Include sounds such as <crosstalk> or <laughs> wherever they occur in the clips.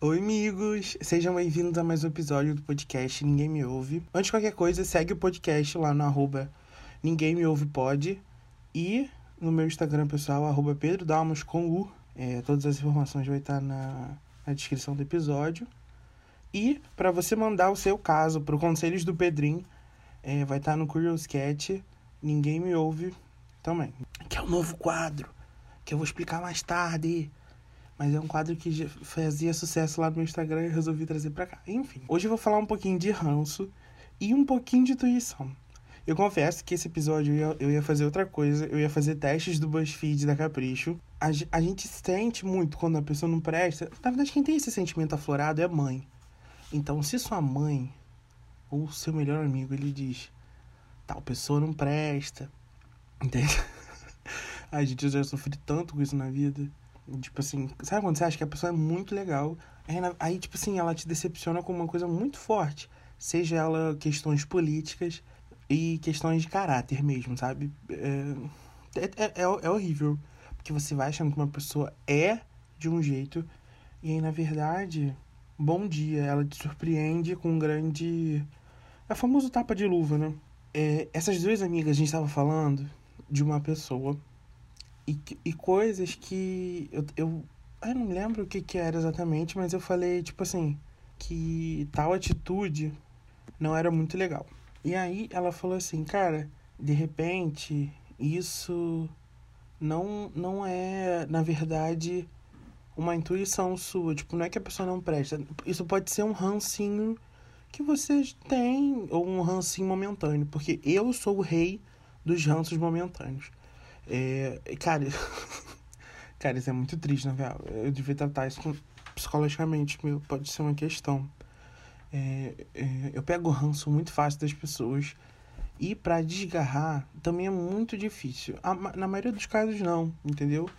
Oi, amigos! Sejam bem-vindos a mais um episódio do podcast Ninguém Me Ouve. Antes de qualquer coisa, segue o podcast lá no arroba Ninguém Me Ouve Pod e no meu Instagram pessoal, arroba Pedro com U. É, todas as informações vão estar na, na descrição do episódio. E para você mandar o seu caso para o Conselhos do Pedrinho, é, vai estar no Curious Cat Ninguém Me Ouve também. Que é um novo quadro, que eu vou explicar mais tarde. Mas é um quadro que fazia sucesso lá no meu Instagram e resolvi trazer pra cá. Enfim, hoje eu vou falar um pouquinho de ranço e um pouquinho de intuição. Eu confesso que esse episódio eu ia, eu ia fazer outra coisa, eu ia fazer testes do BuzzFeed da Capricho. A, a gente sente muito quando a pessoa não presta. Na verdade, quem tem esse sentimento aflorado é a mãe. Então, se sua mãe ou seu melhor amigo ele diz tal pessoa não presta, <laughs> entende? Ai, gente, já sofri tanto com isso na vida. Tipo assim, sabe quando você acha que a pessoa é muito legal? Aí, aí, tipo assim, ela te decepciona com uma coisa muito forte. Seja ela questões políticas e questões de caráter mesmo, sabe? É, é, é, é horrível. Porque você vai achando que uma pessoa é de um jeito e aí, na verdade, bom dia, ela te surpreende com um grande. É o famoso tapa de luva, né? É, essas duas amigas, a gente estava falando de uma pessoa e, e coisas que eu, eu, eu não lembro o que, que era exatamente, mas eu falei, tipo assim, que tal atitude não era muito legal. E aí ela falou assim, cara, de repente, isso não, não é, na verdade, uma intuição sua. Tipo, não é que a pessoa não presta. Isso pode ser um rancinho que você tem, ou um rancinho momentâneo. Porque eu sou o rei dos ranços momentâneos. É, cara, <laughs> cara, isso é muito triste, na real. Eu devia tratar isso com, psicologicamente, pode ser uma questão. É, é, eu pego ranço muito fácil das pessoas e para desgarrar também é muito difícil. Na maioria dos casos, não, entendeu?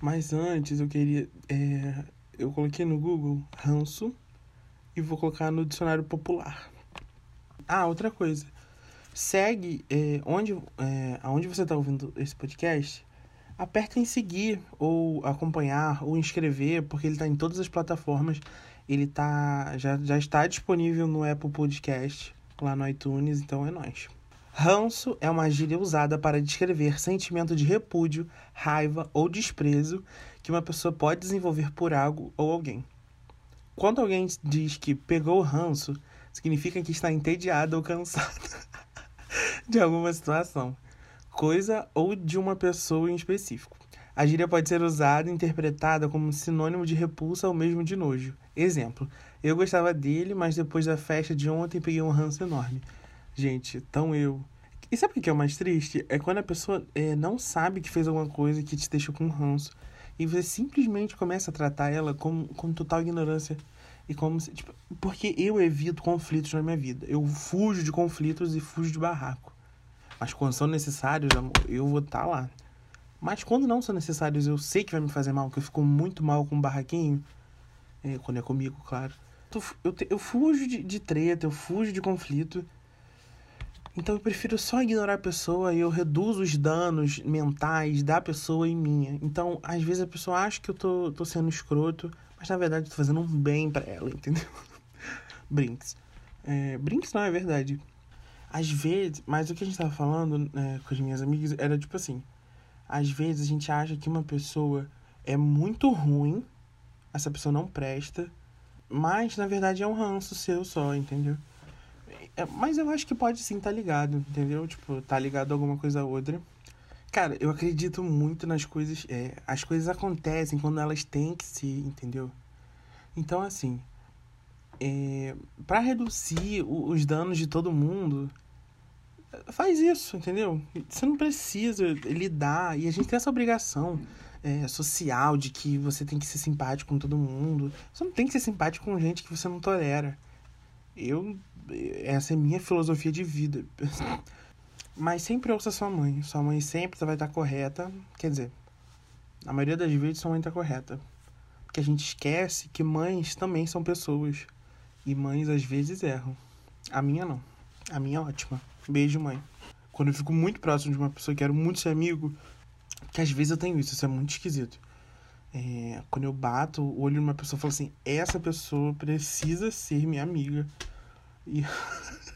Mas antes eu queria. É, eu coloquei no Google ranço e vou colocar no dicionário popular. Ah, outra coisa segue é, onde, é, aonde você está ouvindo esse podcast, aperta em seguir, ou acompanhar, ou inscrever, porque ele está em todas as plataformas. Ele tá, já, já está disponível no Apple Podcast, lá no iTunes, então é nóis. Ranço é uma gíria usada para descrever sentimento de repúdio, raiva ou desprezo que uma pessoa pode desenvolver por algo ou alguém. Quando alguém diz que pegou ranço, significa que está entediado ou cansado. <laughs> de alguma situação, coisa ou de uma pessoa em específico. A gíria pode ser usada e interpretada como sinônimo de repulsa ou mesmo de nojo. Exemplo: eu gostava dele, mas depois da festa de ontem peguei um ranço enorme. Gente, tão eu. E sabe o que é o mais triste? É quando a pessoa é, não sabe que fez alguma coisa que te deixou com ranço. E você simplesmente começa a tratar ela com, com total ignorância. E como se, tipo, porque eu evito conflitos na minha vida. Eu fujo de conflitos e fujo de barraco. Mas quando são necessários, amor, eu vou estar tá lá. Mas quando não são necessários, eu sei que vai me fazer mal, que eu fico muito mal com um barraquinho. É, quando é comigo, claro. Eu, eu fujo de, de treta, eu fujo de conflito. Então eu prefiro só ignorar a pessoa e eu reduzo os danos mentais da pessoa e minha. Então, às vezes a pessoa acha que eu tô, tô sendo escroto, mas na verdade eu tô fazendo um bem para ela, <laughs> entendeu? Brinks. É, Brinks não é verdade. Às vezes, mas o que a gente tava falando né, com as minhas amigas era tipo assim: às vezes a gente acha que uma pessoa é muito ruim, essa pessoa não presta, mas na verdade é um ranço seu só, entendeu? É, mas eu acho que pode sim estar tá ligado, entendeu? Tipo, tá ligado a alguma coisa ou outra. Cara, eu acredito muito nas coisas. É, as coisas acontecem quando elas têm que ser, entendeu? Então, assim, é, para reduzir os danos de todo mundo, faz isso, entendeu? Você não precisa lidar, e a gente tem essa obrigação é, social de que você tem que ser simpático com todo mundo. Você não tem que ser simpático com gente que você não tolera. Eu. Essa é minha filosofia de vida. <laughs> Mas sempre ouça sua mãe. Sua mãe sempre vai estar correta. Quer dizer, na maioria das vezes sua mãe está correta. Porque a gente esquece que mães também são pessoas. E mães às vezes erram. A minha não. A minha é ótima. Beijo, mãe. Quando eu fico muito próximo de uma pessoa que quero muito ser amigo, que às vezes eu tenho isso, isso é muito esquisito. É, quando eu bato o olho numa pessoa e falo assim, essa pessoa precisa ser minha amiga. <laughs>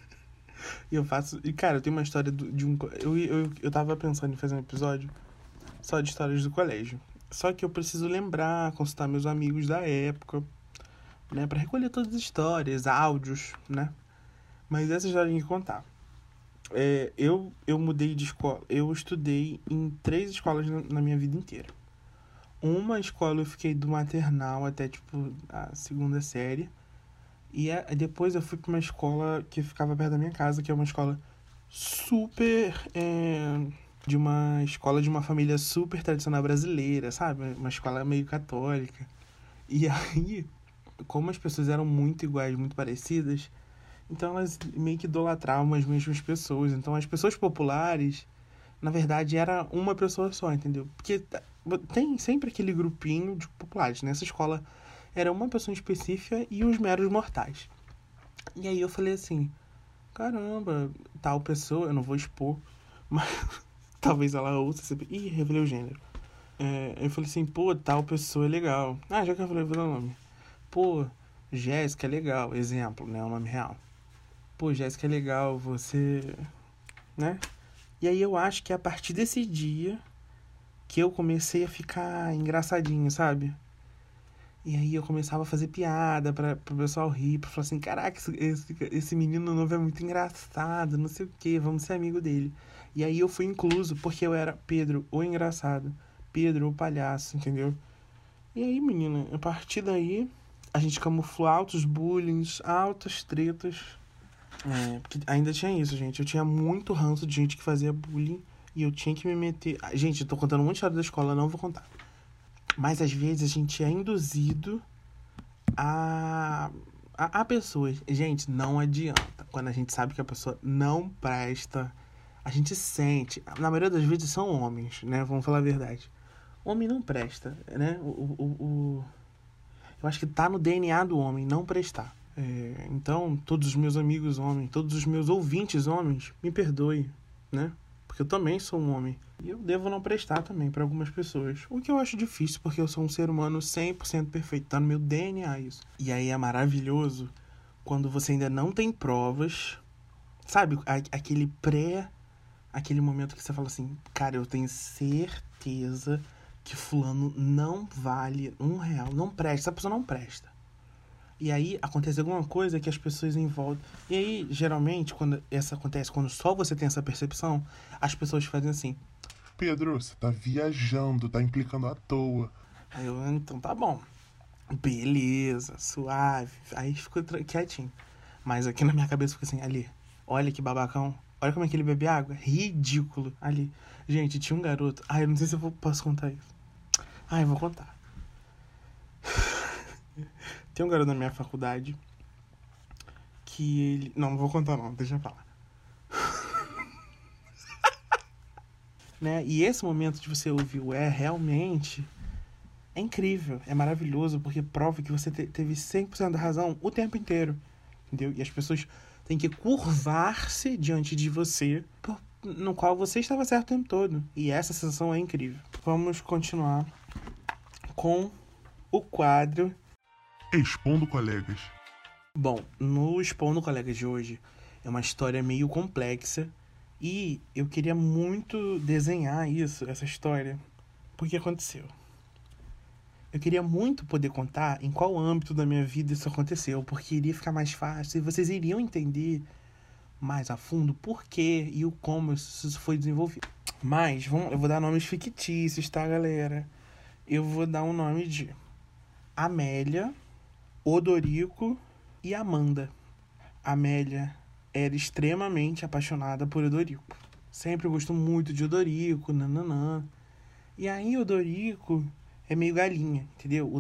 E, eu faço. E, cara, eu tenho uma história de um. Eu, eu, eu tava pensando em fazer um episódio só de histórias do colégio. Só que eu preciso lembrar, consultar meus amigos da época, né? Pra recolher todas as histórias, áudios, né? Mas essa já tem que contar. É, eu, eu mudei de escola. Eu estudei em três escolas na, na minha vida inteira. Uma escola eu fiquei do maternal até, tipo, a segunda série. E a, depois eu fui para uma escola que ficava perto da minha casa, que é uma escola super. É, de uma escola de uma família super tradicional brasileira, sabe? Uma escola meio católica. E aí, como as pessoas eram muito iguais, muito parecidas, então elas meio que idolatravam as mesmas pessoas. Então as pessoas populares, na verdade, era uma pessoa só, entendeu? Porque tem sempre aquele grupinho de populares. Nessa escola era uma pessoa específica e os meros mortais. E aí eu falei assim, caramba, tal pessoa, eu não vou expor, <laughs> mas talvez ela ouça sempre. Ih, revelei o gênero. É, eu falei assim, pô, tal pessoa é legal. Ah, já que eu falei, vou o nome. Pô, Jéssica é legal, exemplo, né? O nome real. Pô, Jéssica é legal, você. né? E aí eu acho que é a partir desse dia que eu comecei a ficar engraçadinho, sabe? E aí eu começava a fazer piada para o pessoal rir, pra falar assim, caraca, esse, esse menino novo é muito engraçado, não sei o que, vamos ser amigo dele. E aí eu fui incluso, porque eu era Pedro, o engraçado, Pedro, o palhaço, entendeu? E aí, menina, a partir daí, a gente camuflou altos bullying, altas tretas. É, porque ainda tinha isso, gente. Eu tinha muito ranço de gente que fazia bullying e eu tinha que me meter. Gente, eu tô contando um monte de história da escola, não vou contar. Mas às vezes a gente é induzido a. a, a pessoas. Gente, não adianta. Quando a gente sabe que a pessoa não presta, a gente sente. Na maioria das vezes são homens, né? Vamos falar a verdade. Homem não presta, né? O, o, o, eu acho que tá no DNA do homem não prestar. É, então, todos os meus amigos homens, todos os meus ouvintes homens, me perdoe, né? Porque eu também sou um homem. E eu devo não prestar também para algumas pessoas. O que eu acho difícil, porque eu sou um ser humano 100% perfeito. Tá no meu DNA isso. E aí é maravilhoso quando você ainda não tem provas. Sabe, aquele pré. Aquele momento que você fala assim, cara, eu tenho certeza que fulano não vale um real, não presta, essa pessoa não presta. E aí acontece alguma coisa que as pessoas em volta. E aí, geralmente, quando essa acontece, quando só você tem essa percepção, as pessoas fazem assim. Pedro, você tá viajando, tá implicando à toa. Aí eu, então tá bom. Beleza, suave. Aí ficou quietinho. Mas aqui na minha cabeça fica assim, ali, olha que babacão. Olha como é que ele bebe água. Ridículo. Ali. Gente, tinha um garoto. Ai, eu não sei se eu posso contar isso. Ai, eu vou contar. Tem um garoto na minha faculdade que ele. Não, não vou contar não, deixa eu falar. <laughs> né? E esse momento de você ouvir o é realmente é incrível, é maravilhoso, porque prova que você te teve 100% da razão o tempo inteiro. Entendeu? E as pessoas têm que curvar-se diante de você, no qual você estava certo o tempo todo. E essa sensação é incrível. Vamos continuar com o quadro Expondo Colegas. Bom, no Expondo Colegas de hoje é uma história meio complexa e eu queria muito desenhar isso, essa história, porque aconteceu. Eu queria muito poder contar em qual âmbito da minha vida isso aconteceu, porque iria ficar mais fácil e vocês iriam entender mais a fundo por que e o como isso foi desenvolvido. Mas vamos, eu vou dar nomes fictícios, tá, galera? Eu vou dar um nome de Amélia Odorico e Amanda. Amélia era extremamente apaixonada por Odorico. Sempre gostou muito de Odorico, nananã. E aí Odorico é meio galinha, entendeu? O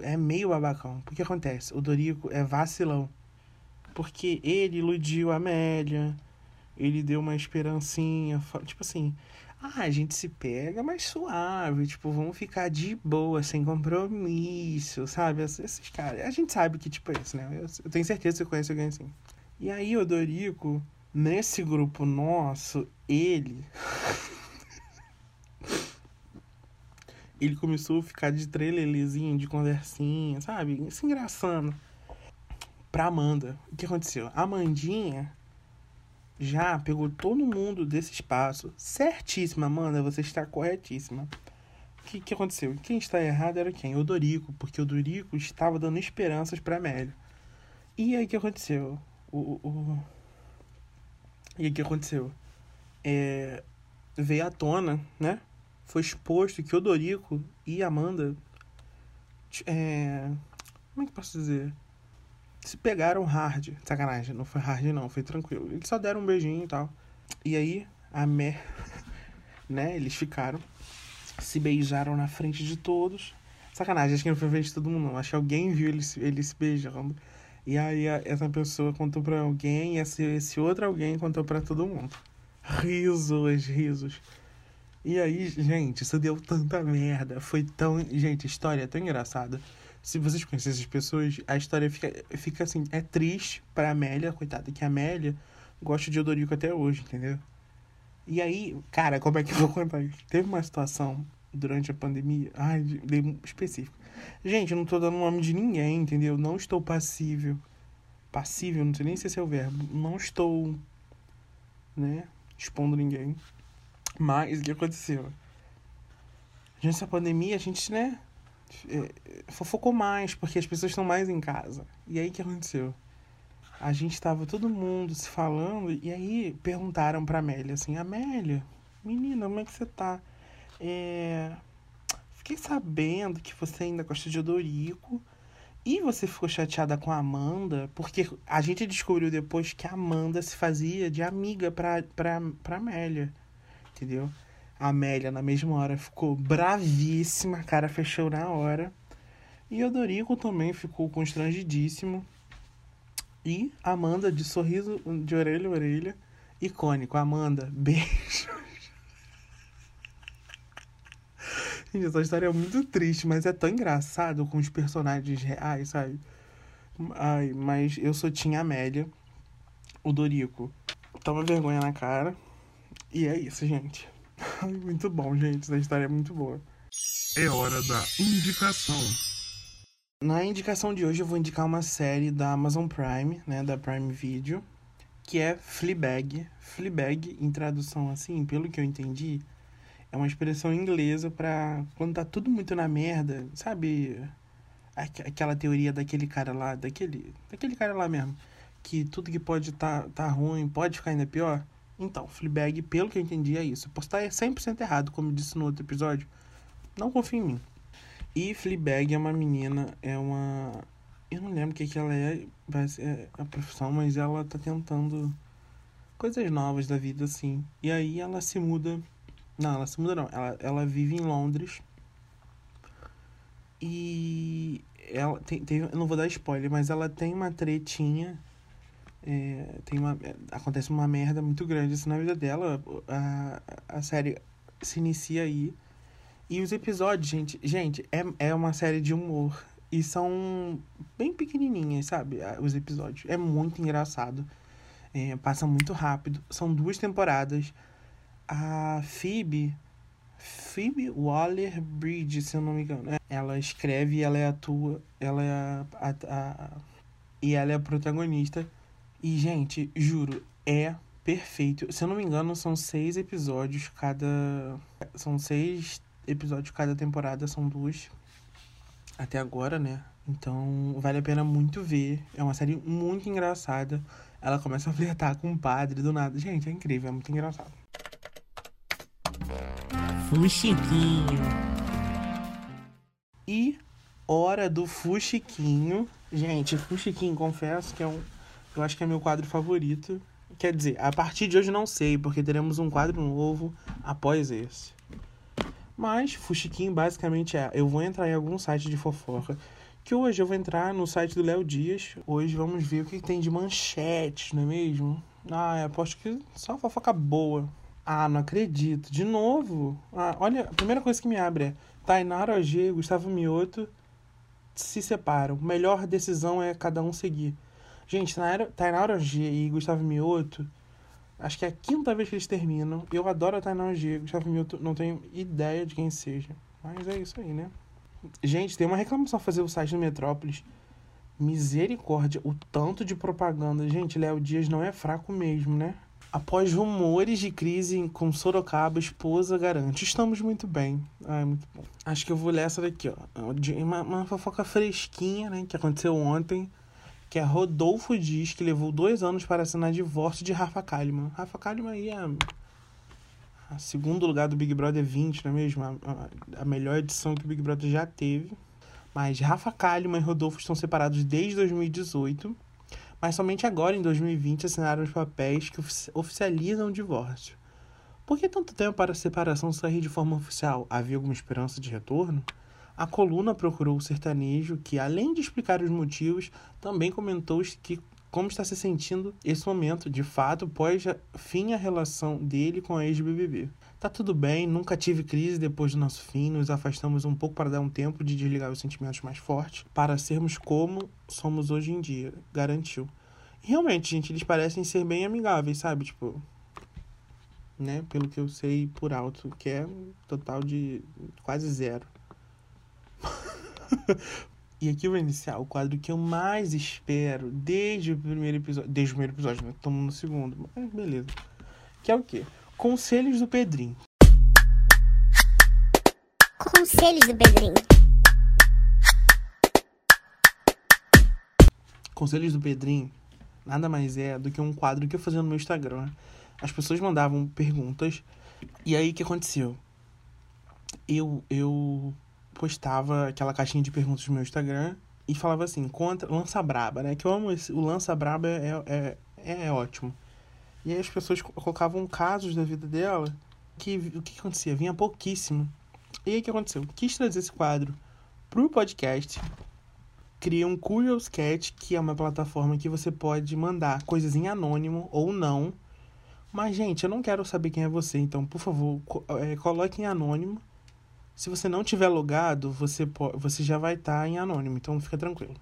é meio babacão. Por que acontece? O é vacilão. Porque ele iludiu a Amélia, ele deu uma esperancinha, tipo assim, Ah, a gente se pega mais suave, tipo, vamos ficar de boa, sem compromisso, sabe? Esses caras. A gente sabe que, tipo, é isso, né? Eu, eu tenho certeza que você conhece alguém assim. E aí, o Dorico, nesse grupo nosso, ele. <laughs> ele começou a ficar de trelelezinho, de conversinha, sabe? Se engraçando. Pra Amanda. O que aconteceu? A Amandinha já pegou todo mundo desse espaço. Certíssima, Amanda, você está corretíssima. O que, que aconteceu? Quem está errado era quem? O Dorico, porque o Dorico estava dando esperanças para Amélia. E aí o que aconteceu? O, o... E aí o que aconteceu? É... Veio à tona, né? Foi exposto que o Dorico e Amanda. É... Como é que posso dizer? Se pegaram hard. Sacanagem, não foi hard não, foi tranquilo. Eles só deram um beijinho e tal. E aí, a Mer, <laughs> né, eles ficaram, se beijaram na frente de todos. Sacanagem, acho que não foi frente de todo mundo não. Acho que alguém viu eles, eles se beijando. E aí essa pessoa contou pra alguém e esse, esse outro alguém contou pra todo mundo. Risos, risos. E aí, gente, isso deu tanta merda. Foi tão. Gente, história é tão engraçada se vocês conhecem essas pessoas, a história fica, fica assim, é triste pra Amélia, coitada, que a Amélia gosta de Odorico até hoje, entendeu? E aí, cara, como é que <laughs> eu vou contar isso? Teve uma situação durante a pandemia, ai, de, específico. Gente, eu não tô dando nome de ninguém, entendeu? Não estou passível. Passível, não sei nem se esse é o verbo. Não estou, né, expondo ninguém. Mas o que aconteceu? Durante essa pandemia, a gente, né, fofocou mais, porque as pessoas estão mais em casa. E aí o que aconteceu? A gente tava todo mundo se falando, e aí perguntaram pra Amélia assim, Amélia, menina, como é que você tá? É... Fiquei sabendo que você ainda gosta de Odorico. E você ficou chateada com a Amanda, porque a gente descobriu depois que a Amanda se fazia de amiga pra, pra, pra Amélia. Entendeu? A Amélia, na mesma hora, ficou bravíssima, a cara fechou na hora. E o Dorico também ficou constrangidíssimo. E Amanda, de sorriso de orelha a orelha, icônico. Amanda, <laughs> beijo. Gente, essa história é muito triste, mas é tão engraçado com os personagens reais, sabe? Ai, mas eu sou Tinha Amélia. O Dorico toma vergonha na cara. E é isso, gente. <laughs> muito bom, gente. Essa história é muito boa. É hora da indicação. Na indicação de hoje eu vou indicar uma série da Amazon Prime, né, da Prime Video, que é Fleabag. Fleabag, em tradução assim, pelo que eu entendi, é uma expressão inglesa para quando tá tudo muito na merda, sabe? Aquela teoria daquele cara lá, daquele, daquele cara lá mesmo, que tudo que pode tá, tá ruim pode ficar ainda pior. Então, Fleabag, pelo que eu entendi, é isso. posso estar 100% errado, como eu disse no outro episódio. Não confie em mim. E Fleabag é uma menina, é uma... Eu não lembro o que, que ela é, é a profissão, mas ela tá tentando coisas novas da vida, assim. E aí ela se muda... Não, ela se muda não. Ela, ela vive em Londres. E ela tem, tem... Eu não vou dar spoiler, mas ela tem uma tretinha é, tem uma, é, acontece uma merda muito grande assim, na vida dela. A, a série se inicia aí. E os episódios, gente, gente, é, é uma série de humor. E são bem pequenininhas, sabe? Os episódios. É muito engraçado. É, passa muito rápido. São duas temporadas. A Phoebe. Phoebe Waller Bridge, se eu não me engano. Ela escreve e ela é atua. Ela é a, a, a, e ela é a protagonista. E, gente, juro, é perfeito. Se eu não me engano, são seis episódios cada. São seis episódios cada temporada, são duas. Até agora, né? Então, vale a pena muito ver. É uma série muito engraçada. Ela começa a flertar com o padre do nada. Gente, é incrível, é muito engraçado. Fuxiquinho. E hora do Fuxiquinho. Gente, Fuxiquinho, confesso que é um eu acho que é meu quadro favorito. Quer dizer, a partir de hoje não sei, porque teremos um quadro novo após esse. Mas, Fuxiquinho basicamente é: eu vou entrar em algum site de fofoca. Que hoje eu vou entrar no site do Léo Dias. Hoje vamos ver o que tem de manchetes, não é mesmo? Ah, eu aposto que só fofoca boa. Ah, não acredito. De novo? Ah, olha, a primeira coisa que me abre é Tainara OG e Gustavo Mioto se separam. Melhor decisão é cada um seguir. Gente, Tainara OG e Gustavo Mioto, acho que é a quinta vez que eles terminam. Eu adoro a Tainara OG. Gustavo Mioto, não tenho ideia de quem seja. Mas é isso aí, né? Gente, tem uma reclamação a fazer o site do Metrópolis. Misericórdia, o tanto de propaganda. Gente, Léo Dias não é fraco mesmo, né? Após rumores de crise com Sorocaba, esposa garante: Estamos muito bem. Ai, muito bom. Acho que eu vou ler essa daqui, ó. Uma, uma fofoca fresquinha, né? Que aconteceu ontem. Que é Rodolfo diz que levou dois anos para assinar divórcio de Rafa Kalimann. Rafa Kalimann aí é a segundo lugar do Big Brother 20, não é mesmo? A, a, a melhor edição que o Big Brother já teve. Mas Rafa Kalimann e Rodolfo estão separados desde 2018 mas somente agora, em 2020, assinaram os papéis que oficializam o divórcio. Por que tanto tempo para a separação sair de forma oficial? Havia alguma esperança de retorno? A coluna procurou o sertanejo, que, além de explicar os motivos, também comentou que como está se sentindo esse momento, de fato, pós fim a relação dele com a ex-BBB. Tá tudo bem, nunca tive crise depois do nosso fim, nos afastamos um pouco para dar um tempo de desligar os sentimentos mais fortes, para sermos como somos hoje em dia, garantiu. E realmente, gente, eles parecem ser bem amigáveis, sabe? Tipo, né? Pelo que eu sei por alto, que é um total de quase zero. E aqui eu vou iniciar o quadro que eu mais espero desde o primeiro episódio. Desde o primeiro episódio, né? Estamos no segundo, mas beleza. Que é o quê? Conselhos do Pedrinho. Conselhos do Pedrinho. Conselhos do Pedrinho nada mais é do que um quadro que eu fazia no meu Instagram. As pessoas mandavam perguntas e aí o que aconteceu? Eu eu postava aquela caixinha de perguntas no meu Instagram e falava assim, contra lança braba, né? Que eu amo esse, o lança braba é, é, é, é ótimo. E aí as pessoas colocavam casos da vida dela que o que acontecia? Vinha pouquíssimo. E aí o que aconteceu? Quis trazer esse quadro pro podcast. Criei um Curious Cat, que é uma plataforma que você pode mandar coisas em anônimo ou não. Mas, gente, eu não quero saber quem é você, então, por favor, é, coloque em anônimo. Se você não tiver logado, você, você já vai estar tá em anônimo, então fica tranquilo.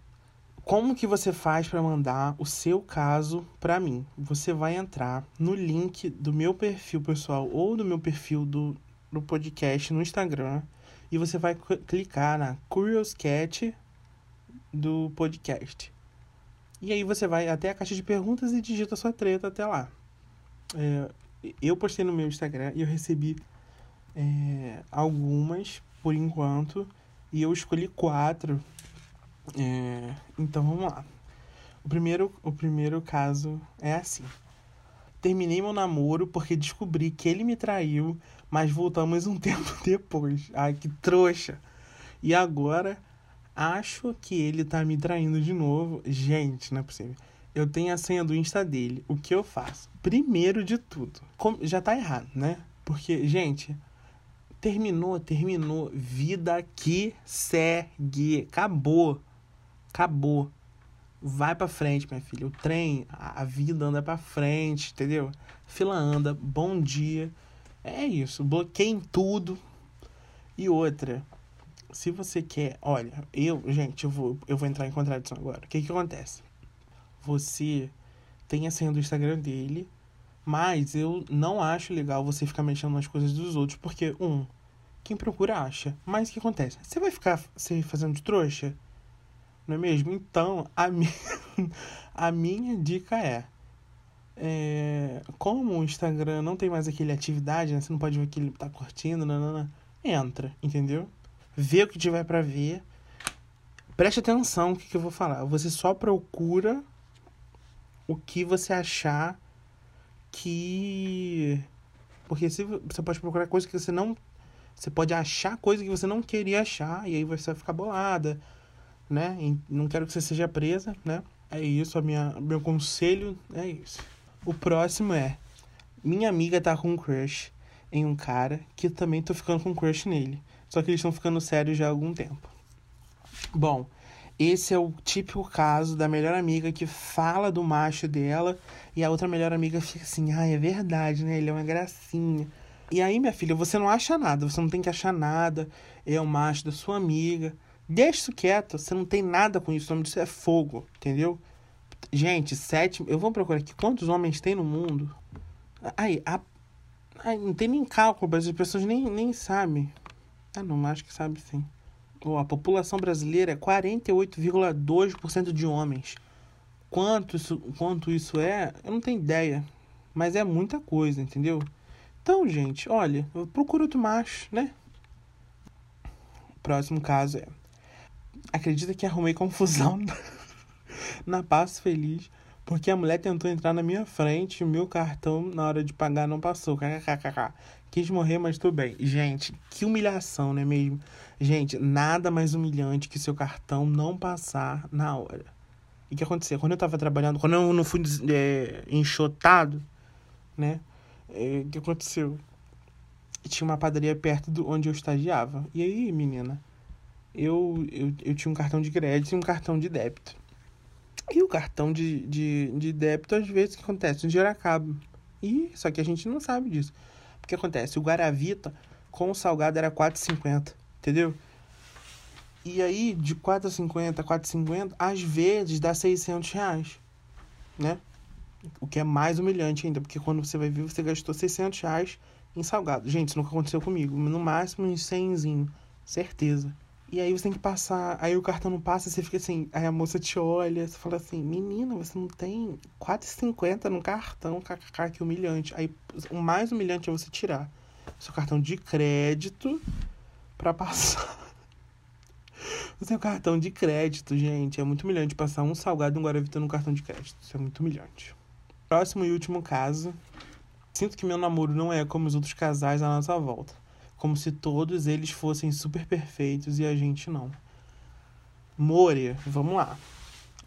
Como que você faz para mandar o seu caso para mim? Você vai entrar no link do meu perfil pessoal ou do meu perfil do, do podcast no Instagram e você vai clicar na Curious Cat do podcast. E aí você vai até a caixa de perguntas e digita sua treta até lá. É, eu postei no meu Instagram e eu recebi é, algumas por enquanto e eu escolhi quatro é, então vamos lá. O primeiro, o primeiro caso é assim. Terminei meu namoro porque descobri que ele me traiu, mas voltamos um <laughs> tempo depois. Ai, que trouxa. E agora acho que ele tá me traindo de novo. Gente, não é possível. Eu tenho a senha do Insta dele. O que eu faço? Primeiro de tudo, já tá errado, né? Porque, gente, terminou, terminou. Vida que segue. Acabou. Acabou. Vai pra frente, minha filha. O trem, a vida anda pra frente, entendeu? fila anda, bom dia. É isso. Bloqueiem tudo. E outra, se você quer. Olha, eu, gente, eu vou, eu vou entrar em contradição agora. O que que acontece? Você tem a senha do Instagram dele, mas eu não acho legal você ficar mexendo nas coisas dos outros, porque, um, quem procura acha. Mas o que acontece? Você vai ficar se fazendo de trouxa? Não é mesmo? Então, a, mi... <laughs> a minha dica é, é. Como o Instagram não tem mais aquele atividade, né? Você não pode ver que ele tá curtindo, nanana, entra, entendeu? Vê o que tiver para ver. Preste atenção no que, que eu vou falar. Você só procura o que você achar que. Porque se você pode procurar coisa que você não. Você pode achar coisa que você não queria achar, e aí você vai ficar bolada né? E não quero que você seja presa, né? É isso, a minha, meu conselho é isso. O próximo é: minha amiga tá com um crush em um cara que também tô ficando com um crush nele. Só que eles estão ficando sérios já há algum tempo. Bom, Esse é o típico caso da melhor amiga que fala do macho dela e a outra melhor amiga fica assim: ah, é verdade, né? Ele é uma gracinha. E aí, minha filha, você não acha nada, você não tem que achar nada. É o macho da sua amiga. Deixa isso quieto, você não tem nada com isso. O nome disso é fogo, entendeu? Gente, sete. Eu vou procurar aqui quantos homens tem no mundo. Aí, a... Ai, não tem nem cálculo, as pessoas nem, nem sabem. Ah, não, acho que sabe sim. A população brasileira é 48,2% de homens. Quanto isso, quanto isso é, eu não tenho ideia. Mas é muita coisa, entendeu? Então, gente, olha, procura outro macho, né? Próximo caso é. Acredita que arrumei confusão <laughs> na Passo Feliz porque a mulher tentou entrar na minha frente e meu cartão na hora de pagar não passou. KKKK. Quis morrer, mas tudo bem. Gente, que humilhação, não é mesmo? Gente, nada mais humilhante que seu cartão não passar na hora. E o que aconteceu? Quando eu tava trabalhando, quando eu não fui é, enxotado, né? É, o que aconteceu? Tinha uma padaria perto de onde eu estagiava. E aí, menina? Eu, eu, eu tinha um cartão de crédito e um cartão de débito. E o cartão de, de, de débito, às vezes, o que acontece? O dinheiro acaba. E, só que a gente não sabe disso. O que acontece? O Guaravita com o salgado era 4,50, entendeu? E aí, de 4,50 a 4,50, às vezes dá 600 reais, né? O que é mais humilhante ainda, porque quando você vai ver, você gastou 600 reais em salgado. Gente, isso nunca aconteceu comigo. No máximo, uns 100, certeza. E aí você tem que passar, aí o cartão não passa, você fica assim, aí a moça te olha, você fala assim, menina, você não tem 4,50 no cartão, kkk, que humilhante. Aí o mais humilhante é você tirar seu cartão de crédito para passar. <laughs> o seu cartão de crédito, gente, é muito humilhante passar um salgado e um Guaravita no cartão de crédito. Isso é muito humilhante. Próximo e último caso. Sinto que meu namoro não é como os outros casais à nossa volta como se todos eles fossem super perfeitos e a gente não. Moria, vamos lá.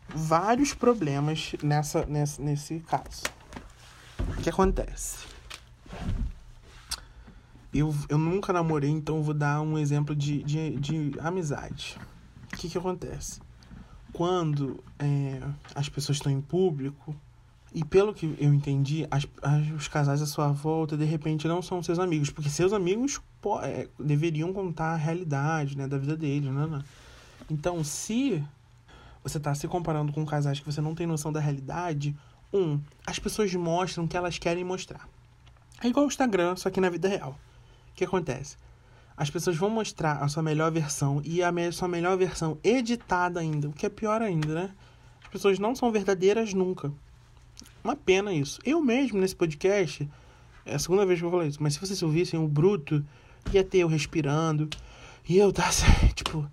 Vários problemas nessa, nessa, nesse caso. O que acontece? Eu, eu nunca namorei, então vou dar um exemplo de, de, de amizade. O que, que acontece? Quando é, as pessoas estão em público, e pelo que eu entendi, as, as, os casais à sua volta, de repente, não são seus amigos. Porque seus amigos pô, é, deveriam contar a realidade né, da vida deles, né, né? Então, se você está se comparando com casais que você não tem noção da realidade, um, as pessoas mostram o que elas querem mostrar. É igual o Instagram, só que na vida real. O que acontece? As pessoas vão mostrar a sua melhor versão e a me sua melhor versão editada ainda, o que é pior ainda, né? As pessoas não são verdadeiras nunca. Uma pena isso. Eu mesmo, nesse podcast, é a segunda vez que eu falei isso, mas se vocês ouvissem o bruto, ia ter eu respirando, e eu tá <laughs> tipo,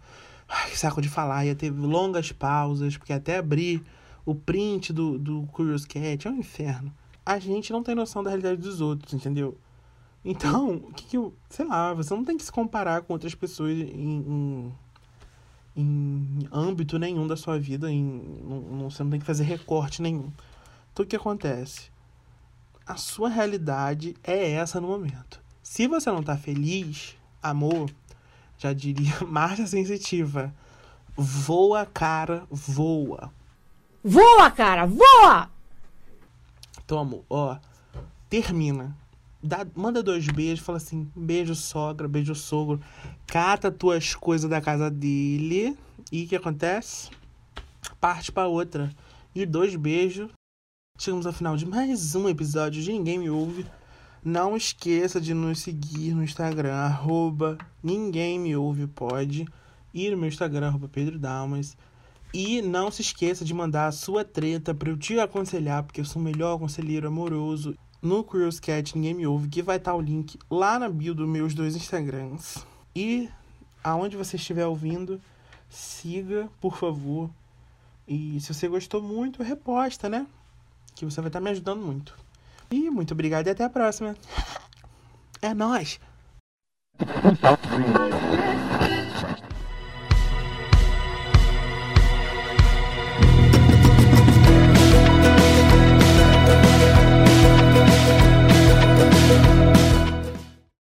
ai, que saco de falar, ia ter longas pausas, porque até abrir o print do, do Curious Cat é um inferno. A gente não tem noção da realidade dos outros, entendeu? Então, o que, que eu. Sei lá, você não tem que se comparar com outras pessoas em, em, em âmbito nenhum da sua vida, em, não, você não tem que fazer recorte nenhum. Então o que acontece? A sua realidade é essa no momento. Se você não tá feliz, amor, já diria <laughs> marcha sensitiva. Voa, cara, voa. Voa, cara, voa! Então, amor, ó, termina. Dá, manda dois beijos, fala assim: beijo, sogra, beijo, sogro. Cata tuas coisas da casa dele. E o que acontece? Parte pra outra. E dois beijos, Chegamos ao final de mais um episódio de Ninguém Me Ouve. Não esqueça de nos seguir no Instagram, arroba Ninguém Me Ouve Pode. E no meu Instagram, arroba Pedro Dalmas. E não se esqueça de mandar a sua treta para eu te aconselhar, porque eu sou o melhor conselheiro amoroso no Curious Cat Ninguém Me Ouve, que vai estar o link lá na bio dos meus dois Instagrams. E aonde você estiver ouvindo, siga, por favor. E se você gostou muito, reposta, né? Que você vai estar me ajudando muito. E muito obrigado e até a próxima. É nóis!